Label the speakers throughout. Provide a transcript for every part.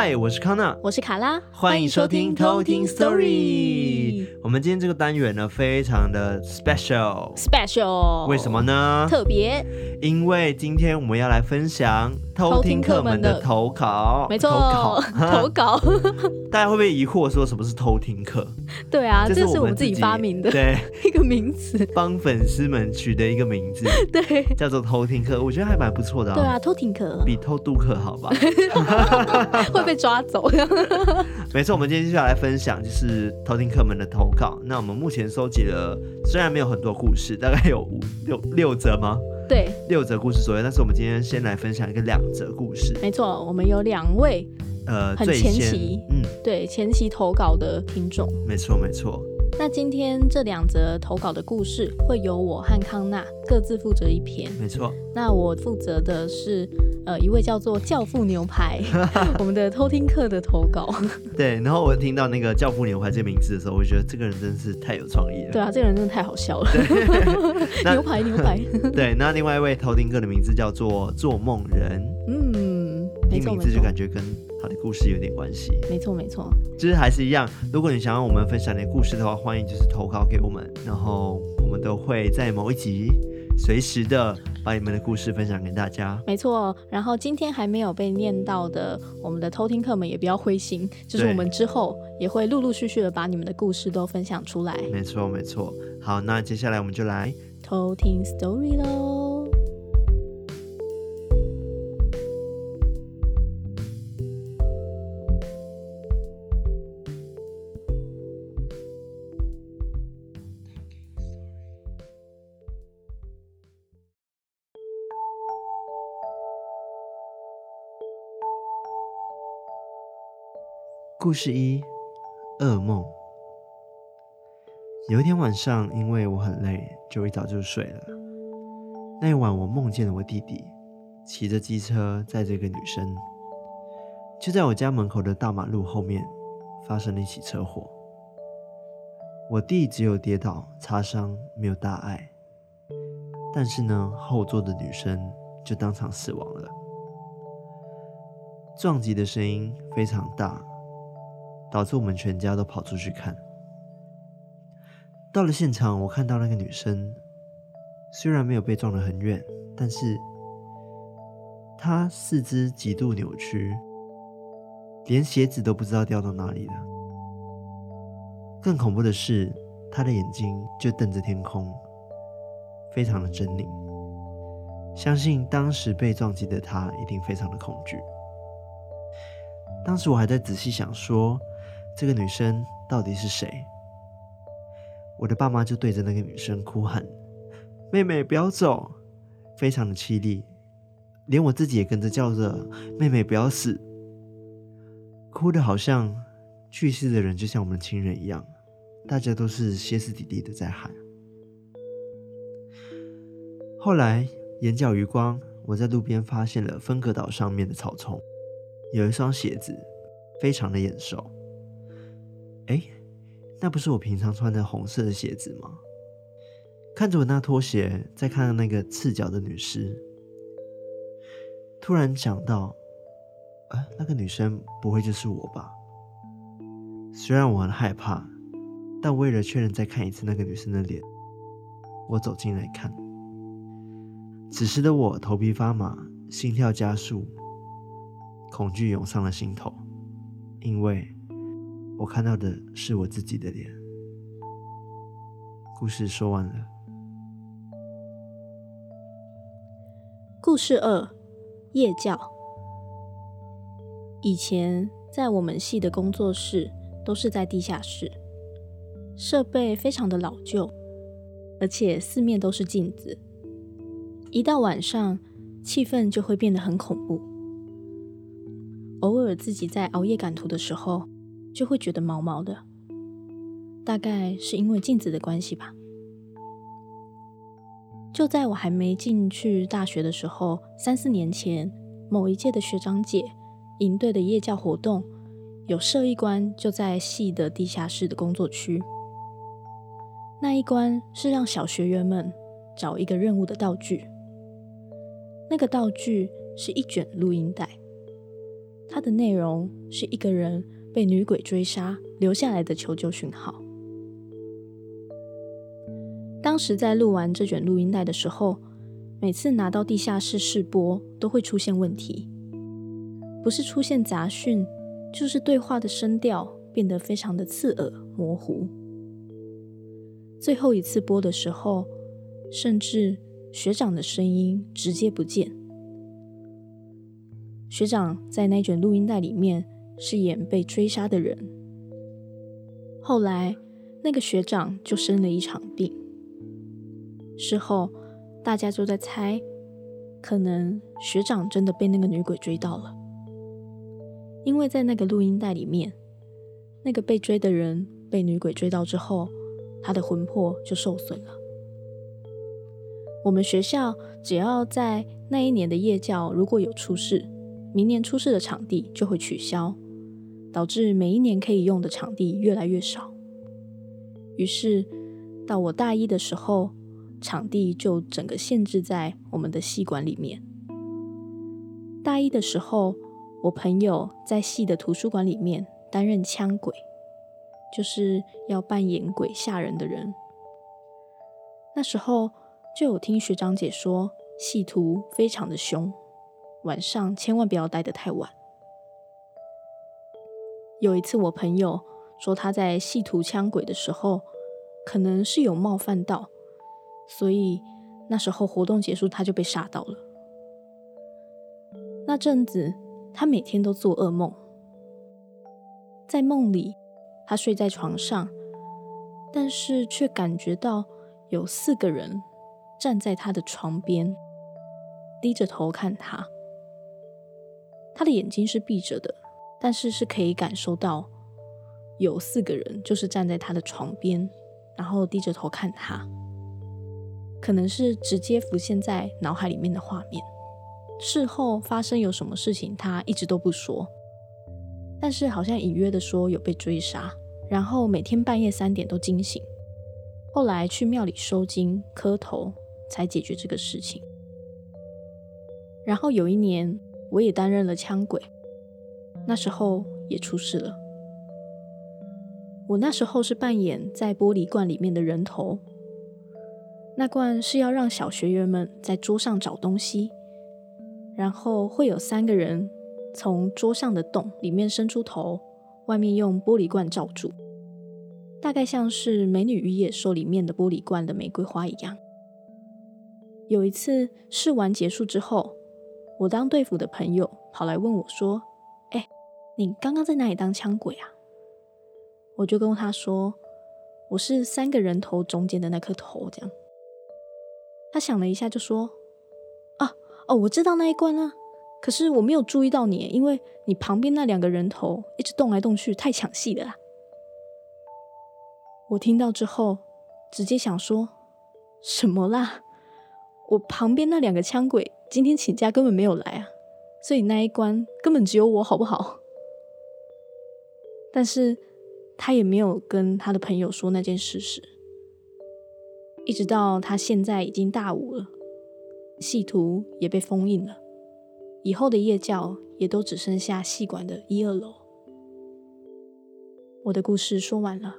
Speaker 1: 嗨，我是康娜，
Speaker 2: 我是卡拉，
Speaker 1: 欢迎收听偷听 Story。我们今天这个单元呢，非常的 special，special，为什么呢？
Speaker 2: 特别，
Speaker 1: 因为今天我们要来分享偷听客们的投稿，
Speaker 2: 没错，投稿，
Speaker 1: 大家会不会疑惑说什么是偷听客？
Speaker 2: 对啊，这是我们自己发明的，
Speaker 1: 对，
Speaker 2: 一个名词，
Speaker 1: 帮粉丝们取的一个名字，
Speaker 2: 对，
Speaker 1: 叫做偷听客，我觉得还蛮不错的啊。
Speaker 2: 对啊，偷听客
Speaker 1: 比偷渡客好吧？
Speaker 2: 会被抓走。
Speaker 1: 没错，我们今天接下来分享就是偷听客们的投稿。那我们目前收集了，虽然没有很多故事，大概有五六六则吗？
Speaker 2: 对，
Speaker 1: 六则故事左右。但是我们今天先来分享一个两则故事。
Speaker 2: 没错，我们有两位呃很前期，嗯，对前期投稿的听众。
Speaker 1: 没错，没错。
Speaker 2: 那今天这两则投稿的故事会由我和康纳各自负责一篇。
Speaker 1: 没错。
Speaker 2: 那我负责的是呃一位叫做教父牛排，我们的偷听客的投稿。
Speaker 1: 对，然后我听到那个教父牛排这个名字的时候，我觉得这个人真是太有创意了。
Speaker 2: 对啊，这个人真的太好笑了。牛排 牛排。
Speaker 1: 对，那另外一位偷听客的名字叫做做梦人。
Speaker 2: 嗯，
Speaker 1: 听名字就感觉跟。他的故事有点关系，
Speaker 2: 没错没错，
Speaker 1: 就是还是一样。如果你想要我们分享你的故事的话，欢迎就是投稿给我们，然后我们都会在某一集随时的把你们的故事分享给大家。
Speaker 2: 没错，然后今天还没有被念到的，我们的偷听客们也不要灰心，就是我们之后也会陆陆续续的把你们的故事都分享出来。
Speaker 1: 没错没错，好，那接下来我们就来
Speaker 2: 偷听 story 喽。
Speaker 1: 故事一：噩梦。有一天晚上，因为我很累，就一早就睡了。那一晚，我梦见了我弟弟骑着机车载着一个女生，就在我家门口的大马路后面发生了一起车祸。我弟只有跌倒擦伤，没有大碍，但是呢，后座的女生就当场死亡了。撞击的声音非常大。导致我们全家都跑出去看。到了现场，我看到那个女生虽然没有被撞得很远，但是她四肢极度扭曲，连鞋子都不知道掉到哪里了。更恐怖的是，她的眼睛就瞪着天空，非常的狰狞。相信当时被撞击的她一定非常的恐惧。当时我还在仔细想说。这个女生到底是谁？我的爸妈就对着那个女生哭喊：“妹妹，不要走！”非常的凄厉，连我自己也跟着叫着：“妹妹，不要死！”哭得好像去世的人就像我们的亲人一样，大家都是歇斯底里的在喊。后来眼角余光，我在路边发现了分隔岛上面的草丛，有一双鞋子，非常的眼熟。哎，那不是我平常穿的红色的鞋子吗？看着我那拖鞋，再看到那个赤脚的女尸，突然想到，啊，那个女生不会就是我吧？虽然我很害怕，但为了确认再看一次那个女生的脸，我走进来看。此时的我头皮发麻，心跳加速，恐惧涌上了心头，因为。我看到的是我自己的脸。故事说完了。
Speaker 2: 故事二：夜教。以前在我们系的工作室都是在地下室，设备非常的老旧，而且四面都是镜子。一到晚上，气氛就会变得很恐怖。偶尔自己在熬夜赶图的时候，就会觉得毛毛的，大概是因为镜子的关系吧。就在我还没进去大学的时候，三四年前，某一届的学长姐营队的夜教活动，有设一关就在系的地下室的工作区。那一关是让小学员们找一个任务的道具，那个道具是一卷录音带。它的内容是一个人被女鬼追杀留下来的求救讯号。当时在录完这卷录音带的时候，每次拿到地下室试播，都会出现问题，不是出现杂讯，就是对话的声调变得非常的刺耳模糊。最后一次播的时候，甚至学长的声音直接不见。学长在那卷录音带里面饰演被追杀的人，后来那个学长就生了一场病。事后大家就在猜，可能学长真的被那个女鬼追到了，因为在那个录音带里面，那个被追的人被女鬼追到之后。他的魂魄就受损了。我们学校只要在那一年的夜校如果有出事，明年出事的场地就会取消，导致每一年可以用的场地越来越少。于是到我大一的时候，场地就整个限制在我们的系馆里面。大一的时候，我朋友在系的图书馆里面担任枪鬼。就是要扮演鬼吓人的人。那时候就有听学长姐说，系图非常的凶，晚上千万不要待得太晚。有一次我朋友说他在戏图枪鬼的时候，可能是有冒犯到，所以那时候活动结束他就被吓到了。那阵子他每天都做噩梦，在梦里。他睡在床上，但是却感觉到有四个人站在他的床边，低着头看他。他的眼睛是闭着的，但是是可以感受到有四个人就是站在他的床边，然后低着头看他。可能是直接浮现在脑海里面的画面。事后发生有什么事情，他一直都不说。但是好像隐约的说有被追杀，然后每天半夜三点都惊醒，后来去庙里收金磕头才解决这个事情。然后有一年我也担任了枪鬼，那时候也出事了。我那时候是扮演在玻璃罐里面的人头，那罐是要让小学员们在桌上找东西，然后会有三个人。从桌上的洞里面伸出头，外面用玻璃罐罩住，大概像是《美女与野兽》里面的玻璃罐的玫瑰花一样。有一次试完结束之后，我当队服的朋友跑来问我说：“，你刚刚在哪里当枪鬼啊？”我就跟他说：“我是三个人头中间的那颗头。”这样，他想了一下就说：“啊，哦，我知道那一关啊。”可是我没有注意到你，因为你旁边那两个人头一直动来动去，太抢戏了。我听到之后，直接想说什么啦？我旁边那两个枪鬼今天请假根本没有来啊，所以那一关根本只有我，好不好？但是他也没有跟他的朋友说那件事实，一直到他现在已经大五了，戏图也被封印了。以后的夜教也都只剩下戏馆的一二楼。我的故事说完了。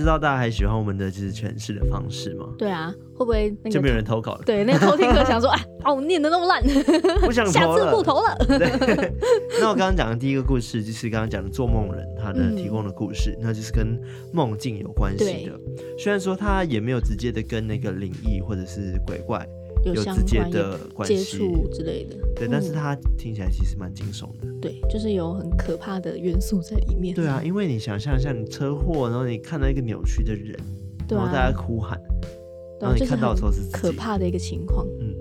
Speaker 1: 知道大家还喜欢我们的就是诠释的方式吗？
Speaker 2: 对啊，会不会、那个、
Speaker 1: 就没有人投稿了？
Speaker 2: 对，那个偷听客想说，啊，把 我念的那么烂，
Speaker 1: 不想投了，
Speaker 2: 下次不投了。
Speaker 1: 对，那我刚刚讲的第一个故事就是刚刚讲的做梦人他的提供的故事，嗯、那就是跟梦境有关系的。虽然说他也没有直接的跟那个灵异或者是鬼怪。有直接的关系
Speaker 2: 接触之类的，
Speaker 1: 对，但是它听起来其实蛮惊悚的，
Speaker 2: 对，就是有很可怕的元素在里面。
Speaker 1: 对啊，因为你想象一下你车祸，然后你看到一个扭曲的人，然后大家哭喊，然后你看到的时候是
Speaker 2: 可怕的一个情况，嗯，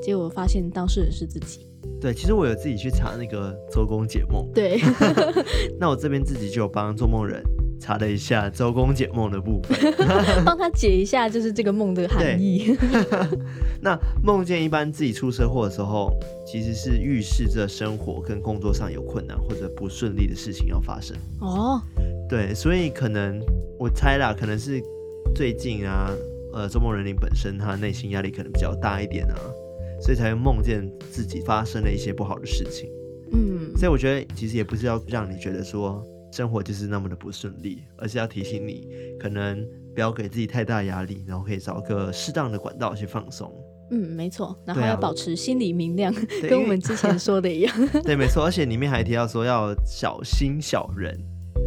Speaker 2: 结果发现当事人是自己。
Speaker 1: 对，其实我有自己去查那个周公解梦，
Speaker 2: 对，
Speaker 1: 那我这边自己就有帮做梦人查了一下周公解梦的部分，
Speaker 2: 帮他解一下，就是这个梦的含义。
Speaker 1: 那梦见一般自己出车祸的时候，其实是预示着生活跟工作上有困难或者不顺利的事情要发生。
Speaker 2: 哦，
Speaker 1: 对，所以可能我猜啦，可能是最近啊，呃，周梦人林本身他内心压力可能比较大一点啊，所以才会梦见自己发生了一些不好的事情。
Speaker 2: 嗯，
Speaker 1: 所以我觉得其实也不是要让你觉得说。生活就是那么的不顺利，而是要提醒你，可能不要给自己太大压力，然后可以找个适当的管道去放松。
Speaker 2: 嗯，没错，然后要保持心理明亮，跟我们之前说的一样。
Speaker 1: 对，对，没错，而且里面还提到说要小心小人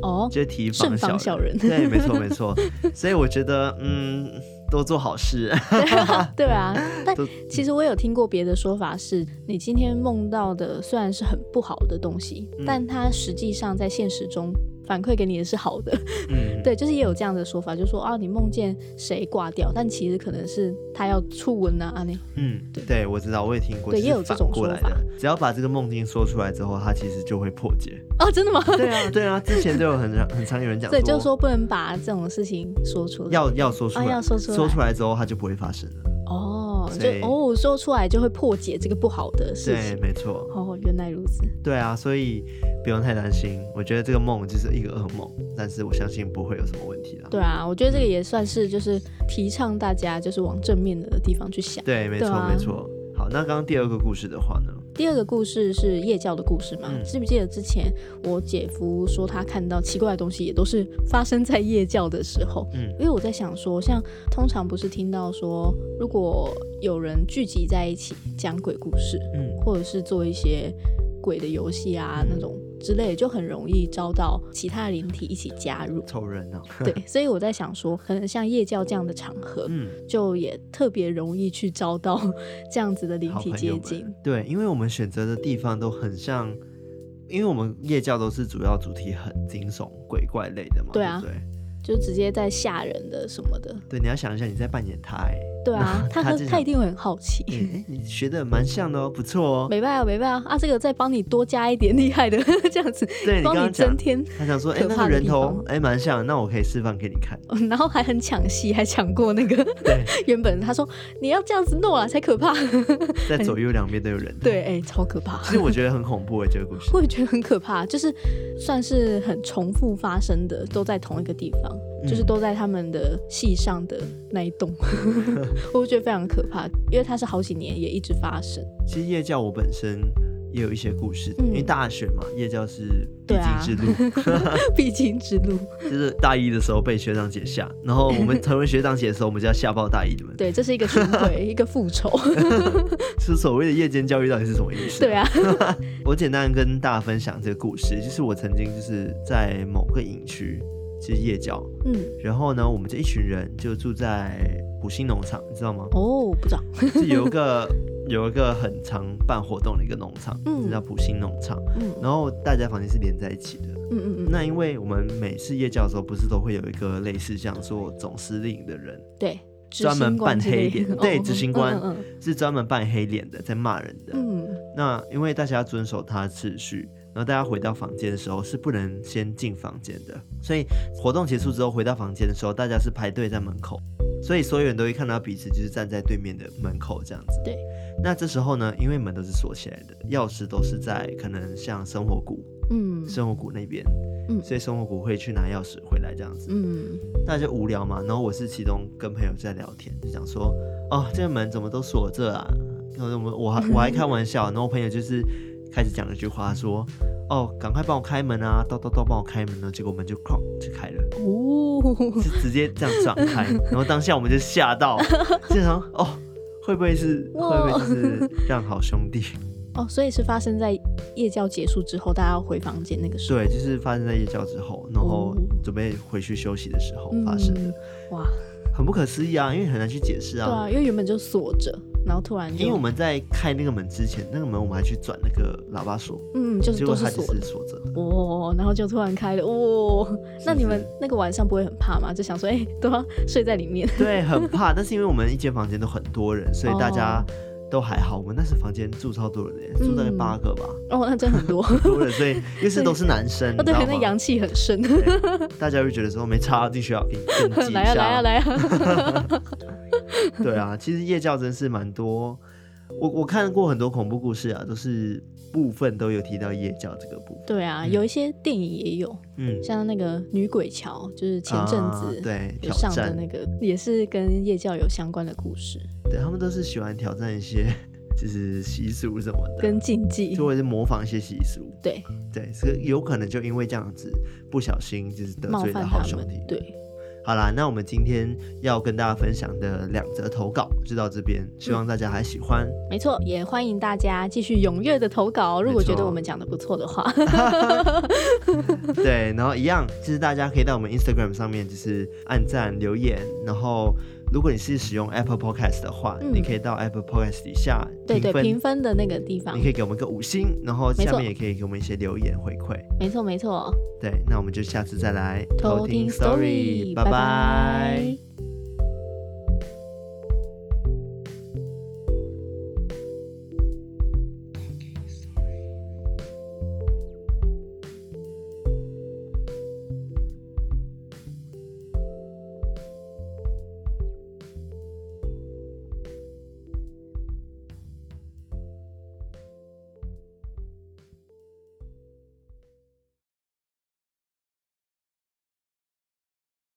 Speaker 2: 哦，
Speaker 1: 就提防小人。
Speaker 2: 小人
Speaker 1: 对，没错，没错。所以我觉得，嗯。多做好事，
Speaker 2: 对啊。但其实我有听过别的说法是，你今天梦到的虽然是很不好的东西，嗯、但它实际上在现实中。反馈给你的是好的，嗯，对，就是也有这样的说法，就是说啊，你梦见谁挂掉，但其实可能是他要触吻啊，啊，你，
Speaker 1: 嗯，对，对，我知道，我也听过，
Speaker 2: 对，也有这种说法。
Speaker 1: 只要把这个梦境说出来之后，他其实就会破解。
Speaker 2: 哦，真的吗？
Speaker 1: 对啊，对啊，之前就有很很常有人讲，
Speaker 2: 对，就是说不能把这种事情说出来，
Speaker 1: 要要说出来，
Speaker 2: 啊，要说出来，
Speaker 1: 说出来之后，它就不会发生了。
Speaker 2: 哦，就哦，说出来就会破解这个不好的事情。
Speaker 1: 对，没错。
Speaker 2: 哦，原来如此。
Speaker 1: 对啊，所以不用太担心。我觉得这个梦就是一个噩梦，但是我相信不会有什么问题啦。
Speaker 2: 对啊，我觉得这个也算是就是提倡大家就是往正面的地方去想。
Speaker 1: 对，没错，啊、没错。好，那刚刚第二个故事的话呢？
Speaker 2: 第二个故事是夜教的故事嘛？嗯、记不记得之前我姐夫说他看到奇怪的东西，也都是发生在夜教的时候。嗯，因为我在想说，像通常不是听到说，如果有人聚集在一起讲鬼故事，嗯，或者是做一些鬼的游戏啊那种。之类就很容易招到其他灵体一起加入，
Speaker 1: 凑热闹。
Speaker 2: 对，所以我在想说，可能像夜教这样的场合，嗯，就也特别容易去招到这样子的灵体接近。
Speaker 1: 对，因为我们选择的地方都很像，因为我们夜教都是主要主题很惊悚鬼怪类的嘛，
Speaker 2: 对啊，
Speaker 1: 对，
Speaker 2: 就直接在吓人的什么的。
Speaker 1: 对，你要想一下，你在扮演他，哎。
Speaker 2: 对啊，他他，他一定会很好奇。
Speaker 1: 哎、欸，你学的蛮像的哦，不错哦。
Speaker 2: 没办法，没办法啊，这个再帮你多加一点厉害的 这样子，
Speaker 1: 对，
Speaker 2: 帮你增添。
Speaker 1: 他想说，哎、欸，那个人头，哎、欸，蛮像，那我可以示范给你看。
Speaker 2: 然后还很抢戏，还抢过那个。对，原本他说你要这样子弄啊，才可怕。
Speaker 1: 在左右两边都有人。
Speaker 2: 对，哎、欸，超可怕。
Speaker 1: 其实我觉得很恐怖哎，这个故事。
Speaker 2: 我也觉得很可怕，就是算是很重复发生的，都在同一个地方。就是都在他们的系上的那一栋，我觉得非常可怕，因为它是好几年也一直发生。
Speaker 1: 其实夜教我本身也有一些故事，嗯、因为大学嘛，夜教是必经之路，
Speaker 2: 必经之路。
Speaker 1: 就是大一的时候被学长姐吓，然后我们成为学长姐的时候，我们就要吓爆大一的们。
Speaker 2: 对，这是一个循环，一个复仇。
Speaker 1: 是所谓的夜间教育到底是什么意思？
Speaker 2: 对啊，
Speaker 1: 我简单跟大家分享这个故事，就是我曾经就是在某个营区。其实夜教，嗯，然后呢，我们这一群人就住在普兴农场，你知道吗？
Speaker 2: 哦，不知道，
Speaker 1: 是有一个有一个很常办活动的一个农场，嗯，叫普兴农场，嗯，然后大家房间是连在一起的，嗯嗯嗯。那因为我们每次夜教的时候，不是都会有一个类似像做总司令的人，
Speaker 2: 对，
Speaker 1: 专门扮黑脸，对，执行官是专门扮黑脸的，在骂人的，嗯。那因为大家要遵守他的秩序。然后大家回到房间的时候是不能先进房间的，所以活动结束之后回到房间的时候，大家是排队在门口，所以所有人都会看到彼此，就是站在对面的门口这样子。
Speaker 2: 对。
Speaker 1: 那这时候呢，因为门都是锁起来的，钥匙都是在可能像生活谷，嗯，生活谷那边，嗯，所以生活谷会去拿钥匙回来这样子。嗯。大家就无聊嘛，然后我是其中跟朋友在聊天，就讲说，哦，这个门怎么都锁着啊？然后我们我还我还开玩笑，然后我朋友就是。开始讲了一句话，说：“哦，赶快帮我开门啊！叨叨叨，帮我开门呢！”结果门就哐就开了，哦，就直接这样撞开。然后当下我们就吓到，就想：“哦，会不会是哇会不会就是这样好兄弟？”
Speaker 2: 哦，所以是发生在夜教结束之后，大家要回房间那个时候。
Speaker 1: 对，就是发生在夜教之后，然后准备回去休息的时候发生的。嗯、哇，很不可思议啊，因为很难去解释啊。
Speaker 2: 对啊，因为原本就锁着。然后突然，
Speaker 1: 因为我们在开那个门之前，那个门我们还去转那个喇叭锁，
Speaker 2: 嗯，就是都是锁着。哦，然后就突然开了，哦，那你们那个晚上不会很怕吗？就想说，哎，都要睡在里面。
Speaker 1: 对，很怕。但是因为我们一间房间都很多人，所以大家都还好。我们那时房间住超多人的，住大概八个吧。
Speaker 2: 哦，那真很多，
Speaker 1: 很多人，所以又是都 是男生，
Speaker 2: 哦，对，那阳气很深。
Speaker 1: 大家会觉得说没差，继续要。
Speaker 2: 来啊来啊来啊！
Speaker 1: 对啊，其实夜教真是蛮多。我我看过很多恐怖故事啊，都是部分都有提到夜教这个部分。
Speaker 2: 对啊，有一些电影也有，嗯，像那个女鬼桥，就是前阵子对有上的那个，也是跟夜教有相关的故事。
Speaker 1: 对，他们都是喜欢挑战一些 就是习俗什么的，
Speaker 2: 跟禁忌，
Speaker 1: 就会是模仿一些习俗。
Speaker 2: 对
Speaker 1: 对，所以有可能就因为这样子不小心就是得罪了好兄弟。
Speaker 2: 对。
Speaker 1: 好啦，那我们今天要跟大家分享的两则投稿就到这边，希望大家还喜欢。
Speaker 2: 嗯、没错，也欢迎大家继续踊跃的投稿，如果觉得我们讲的不错的话。
Speaker 1: 对，然后一样，就是大家可以到我们 Instagram 上面就是按赞留言，然后。如果你是使用 Apple Podcast 的话，嗯、你可以到 Apple Podcast 底下
Speaker 2: 对对评分的那个地方，
Speaker 1: 你可以给我们个五星，然后下面也可以给我们一些留言回馈。
Speaker 2: 没错没错，
Speaker 1: 对，那我们就下次再来偷听 Story，拜拜。拜拜。